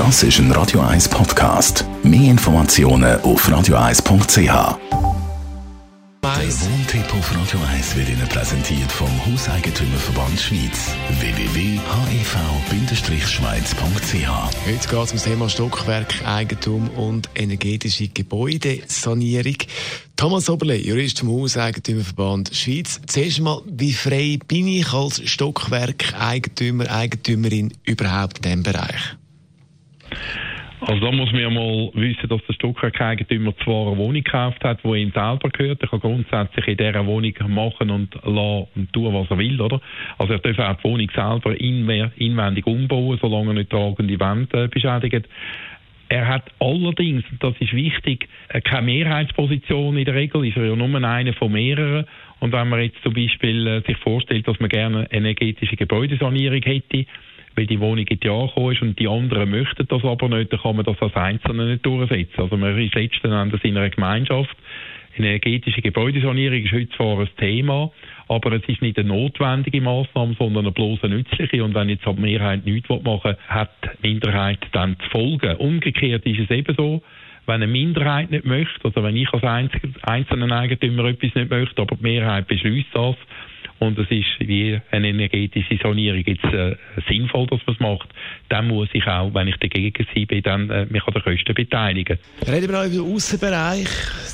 Das ist ein Radio 1 Podcast. Mehr Informationen auf radio1.ch. Der Wohntipp auf Radio 1 wird Ihnen präsentiert vom Hauseigentümerverband Schweiz. www.hev-schweiz.ch Heute geht es um das Thema Stockwerk, Eigentum und energetische Gebäudesanierung. Thomas Oberle, Jurist vom Hauseigentümerverband Schweiz. Zuerst mal, wie frei bin ich als Stockwerk-Eigentümer, Eigentümerin überhaupt in diesem Bereich? Also da muss man ja mal wissen, dass der Stockwerkeigentümer zwar eine Wohnung gekauft hat, die ihm selber gehört. Er kann grundsätzlich in dieser Wohnung machen und lassen und tun, was er will, oder? Also er darf auch die Wohnung selber inwendig umbauen, solange er nicht tragende Wände äh, beschädigt. Er hat allerdings, und das ist wichtig, äh, keine Mehrheitsposition in der Regel, ist er ja nur einer von mehreren. Und wenn man jetzt zum Beispiel äh, sich vorstellt, dass man gerne eine energetische Gebäudesanierung hätte, weil die Wohnung in die Jahre ist und die anderen möchten das aber nicht, dann kann man das als Einzelne nicht durchsetzen. Also man ist letzten Endes in einer Gemeinschaft. Energetische Gebäudesanierung ist heute zwar ein Thema, aber es ist nicht eine notwendige Maßnahme, sondern eine bloße nützliche. Und wenn jetzt die Mehrheit nichts machen will, hat die Minderheit dann zu folgen. Umgekehrt ist es eben so, wenn eine Minderheit nicht möchte, also wenn ich als einzelner Eigentümer etwas nicht möchte, aber die Mehrheit beschließt das, und es ist wie eine energetische Sanierung jetzt äh, sinnvoll, dass man es macht, dann muss ich auch, wenn ich dagegen bin, dann äh, mich an den Kosten beteiligen. Reden wir auch über den Außenbereich,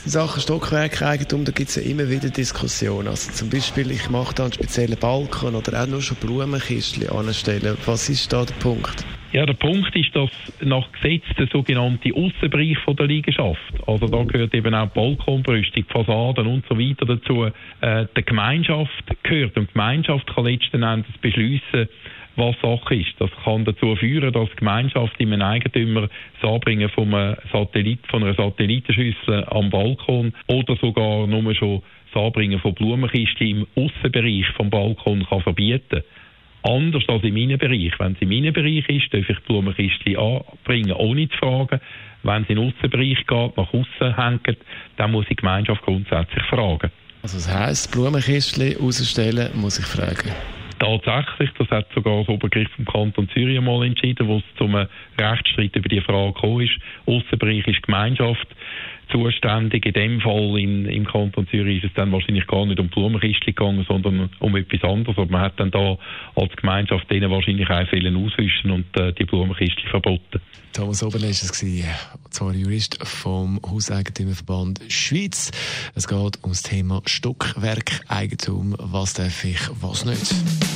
in Sachen Stockwerkeigentum, da gibt es ja immer wieder Diskussionen. Also zum Beispiel, ich mache da einen speziellen Balkon oder auch nur schon Blumenkistchen anstellen. Was ist da der Punkt? Ja, der Punkt ist, dass nach Gesetz der sogenannte Aussenbereich von der Liegenschaft, also da gehört eben auch Balkonbrüstung, Fassaden und so weiter dazu, äh, der Gemeinschaft gehört. Und die Gemeinschaft kann letzten Endes beschließen, was Sache ist. Das kann dazu führen, dass die Gemeinschaft im Eigentümer das Anbringen von, einem Satellit, von einer Satellitenschüssel am Balkon oder sogar nur schon das Anbringen von Blumenkisten im Aussenbereich vom Balkon kann verbieten Anders als im Innenbereich. Wenn es im Innenbereich ist, darf ich die Blumenkistchen anbringen, ohne zu fragen. Wenn es in den Aussenbereich geht, nach außen hängt, dann muss die Gemeinschaft grundsätzlich fragen. Also das heisst, Blumenkistchen rausstellen, muss ich fragen? Tatsächlich, das hat sogar das Obergericht vom Kanton Zürich mal entschieden, wo es zum Rechtsstreit über die Frage gekommen ist. Aussenbereich ist Gemeinschaft zuständig. In dem Fall in, im Kanton Zürich ist es dann wahrscheinlich gar nicht um Blumenkistchen gegangen, sondern um etwas anderes. Aber man hat dann da als Gemeinschaft denen wahrscheinlich auch vielen auswischen und äh, die Blumenkistchen verboten. Thomas Oberle ist es gewesen, zwar Jurist vom Hauseigentümerverband Schweiz. Es geht um das Thema Stockwerkeigentum. Was darf ich, was nicht?